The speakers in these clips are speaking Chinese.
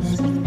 Christ.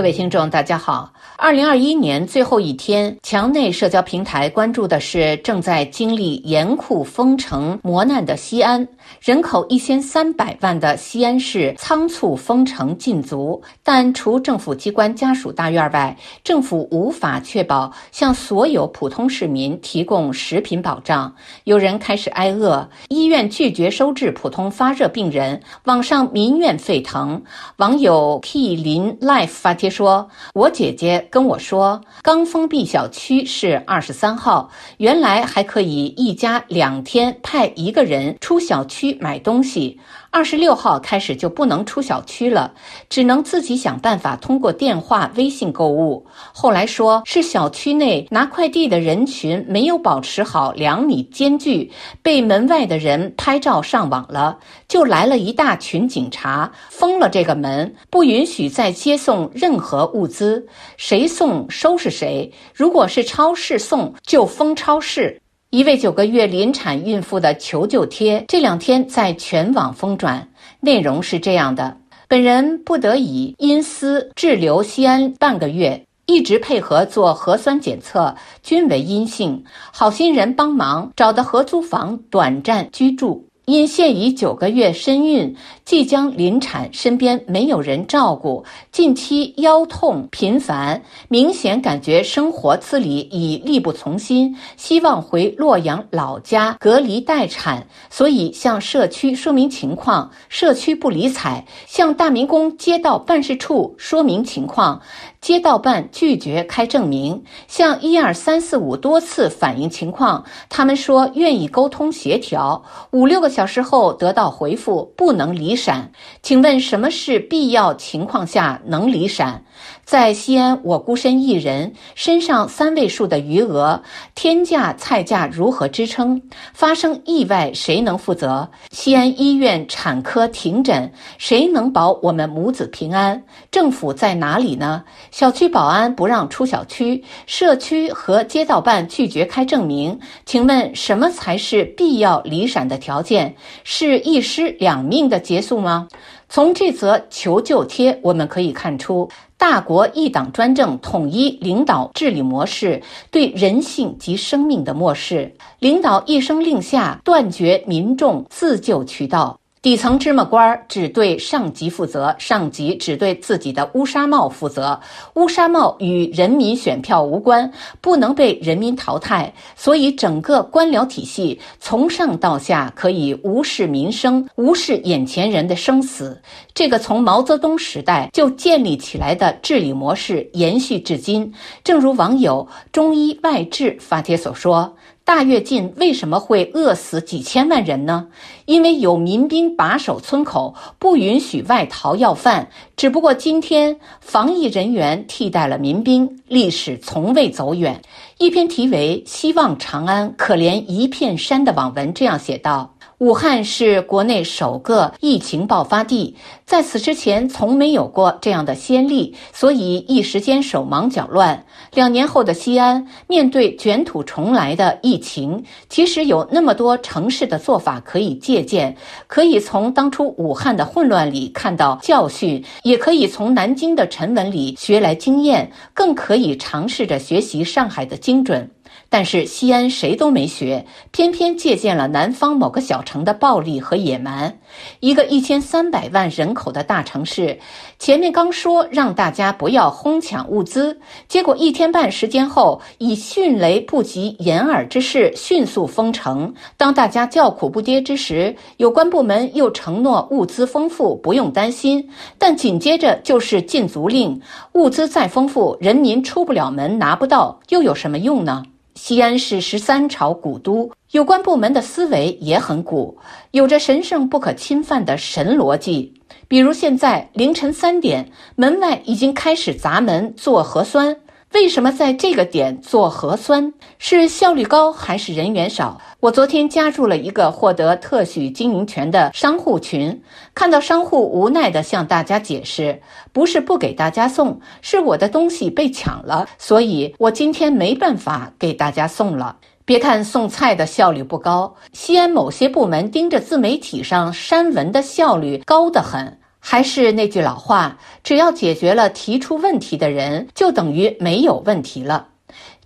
各位听众，大家好。二零二一年最后一天，墙内社交平台关注的是正在经历严酷封城磨难的西安。人口一千三百万的西安市仓促封城禁足，但除政府机关家属大院外，政府无法确保向所有普通市民提供食品保障。有人开始挨饿，医院拒绝收治普通发热病人，网上民怨沸腾。网友 K 林 Life 发帖说：“我姐姐。”跟我说，刚封闭小区是二十三号，原来还可以一家两天派一个人出小区买东西。二十六号开始就不能出小区了，只能自己想办法通过电话、微信购物。后来说是小区内拿快递的人群没有保持好两米间距，被门外的人拍照上网了，就来了一大群警察，封了这个门，不允许再接送任任何物资，谁送收拾谁。如果是超市送，就封超市。一位九个月临产孕妇的求救贴这两天在全网疯转，内容是这样的：本人不得已因私滞留西安半个月，一直配合做核酸检测，均为阴性。好心人帮忙找的合租房短暂居住。因现已九个月身孕，即将临产，身边没有人照顾，近期腰痛频繁，明显感觉生活自理已力不从心，希望回洛阳老家隔离待产，所以向社区说明情况，社区不理睬，向大明宫街道办事处说明情况。街道办拒绝开证明，向一二三四五多次反映情况，他们说愿意沟通协调，五六个小时后得到回复，不能离陕。请问什么是必要情况下能离陕？在西安，我孤身一人，身上三位数的余额，天价菜价如何支撑？发生意外谁能负责？西安医院产科停诊，谁能保我们母子平安？政府在哪里呢？小区保安不让出小区，社区和街道办拒绝开证明。请问什么才是必要离陕的条件？是一尸两命的结束吗？从这则求救贴，我们可以看出，大国一党专政、统一领导治理模式对人性及生命的漠视，领导一声令下，断绝民众自救渠道。底层芝麻官只对上级负责，上级只对自己的乌纱帽负责，乌纱帽与人民选票无关，不能被人民淘汰。所以，整个官僚体系从上到下可以无视民生，无视眼前人的生死。这个从毛泽东时代就建立起来的治理模式延续至今。正如网友“中医外治”发帖所说。大跃进为什么会饿死几千万人呢？因为有民兵把守村口，不允许外逃要饭。只不过今天防疫人员替代了民兵，历史从未走远。一篇题为《希望长安，可怜一片山》的网文这样写道。武汉是国内首个疫情爆发地，在此之前从没有过这样的先例，所以一时间手忙脚乱。两年后的西安，面对卷土重来的疫情，其实有那么多城市的做法可以借鉴，可以从当初武汉的混乱里看到教训，也可以从南京的沉稳里学来经验，更可以尝试着学习上海的精准。但是西安谁都没学，偏偏借鉴了南方某个小城的暴力和野蛮。一个一千三百万人口的大城市，前面刚说让大家不要哄抢物资，结果一天半时间后，以迅雷不及掩耳之势迅速封城。当大家叫苦不迭之时，有关部门又承诺物资丰富，不用担心。但紧接着就是禁足令，物资再丰富，人民出不了门，拿不到，又有什么用呢？西安是十三朝古都，有关部门的思维也很古，有着神圣不可侵犯的神逻辑。比如现在凌晨三点，门外已经开始砸门做核酸。为什么在这个点做核酸？是效率高还是人员少？我昨天加入了一个获得特许经营权的商户群，看到商户无奈地向大家解释：不是不给大家送，是我的东西被抢了，所以我今天没办法给大家送了。别看送菜的效率不高，西安某些部门盯着自媒体上删文的效率高得很。还是那句老话，只要解决了提出问题的人，就等于没有问题了。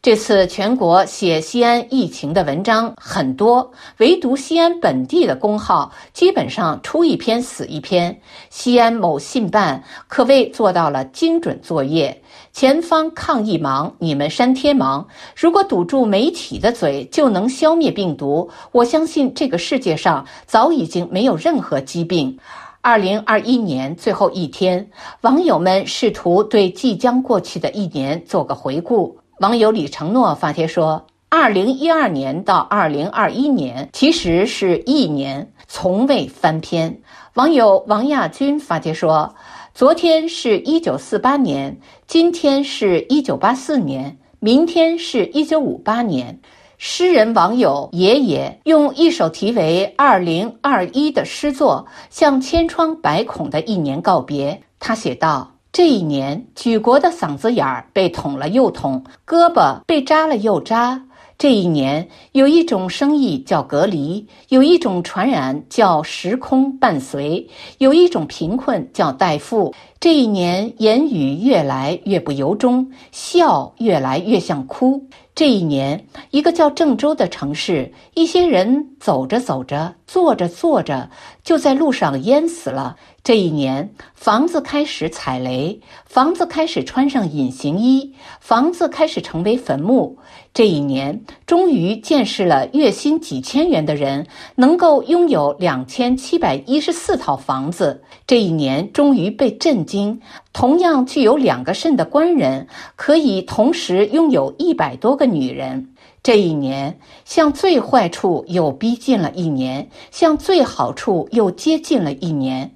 这次全国写西安疫情的文章很多，唯独西安本地的公号基本上出一篇死一篇。西安某信办可谓做到了精准作业，前方抗疫忙，你们删帖忙。如果堵住媒体的嘴就能消灭病毒，我相信这个世界上早已经没有任何疾病。二零二一年最后一天，网友们试图对即将过去的一年做个回顾。网友李承诺发帖说：“二零一二年到二零二一年其实是一年，从未翻篇。”网友王亚军发帖说：“昨天是一九四八年，今天是一九八四年，明天是一九五八年。”诗人网友爷爷用一首题为《二零二一》的诗作向千疮百孔的一年告别。他写道。这一年，举国的嗓子眼儿被捅了又捅，胳膊被扎了又扎。这一年，有一种生意叫隔离，有一种传染叫时空伴随，有一种贫困叫代付。这一年，言语越来越不由衷，笑越来越像哭。这一年，一个叫郑州的城市，一些人走着走着，坐着坐着，就在路上淹死了。这一年，房子开始踩雷，房子开始穿上隐形衣，房子开始成为坟墓。这一年，终于见识了月薪几千元的人能够拥有两千七百一十四套房子。这一年，终于被震惊，同样具有两个肾的官人可以同时拥有一百多个女人。这一年，向最坏处又逼近了一年，向最好处又接近了一年。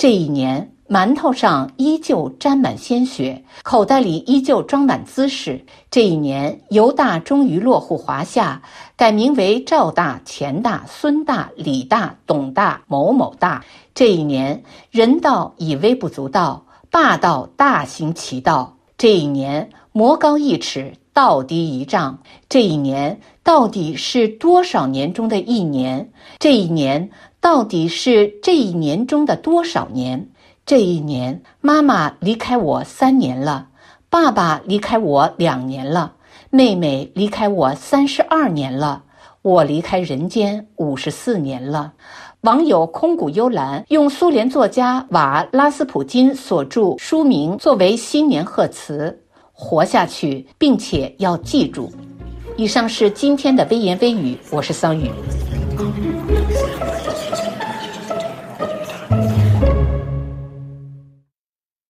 这一年，馒头上依旧沾满鲜血，口袋里依旧装满姿势。这一年，犹大终于落户华夏，改名为赵大、钱大、孙大、李大、董大、某某大。这一年，人道已微不足道，霸道大行其道。这一年，魔高一尺，道低一丈。这一年，到底是多少年中的一年？这一年。到底是这一年中的多少年？这一年，妈妈离开我三年了，爸爸离开我两年了，妹妹离开我三十二年了，我离开人间五十四年了。网友空谷幽兰用苏联作家瓦拉斯普金所著书名作为新年贺词：活下去，并且要记住。以上是今天的微言微语，我是桑宇。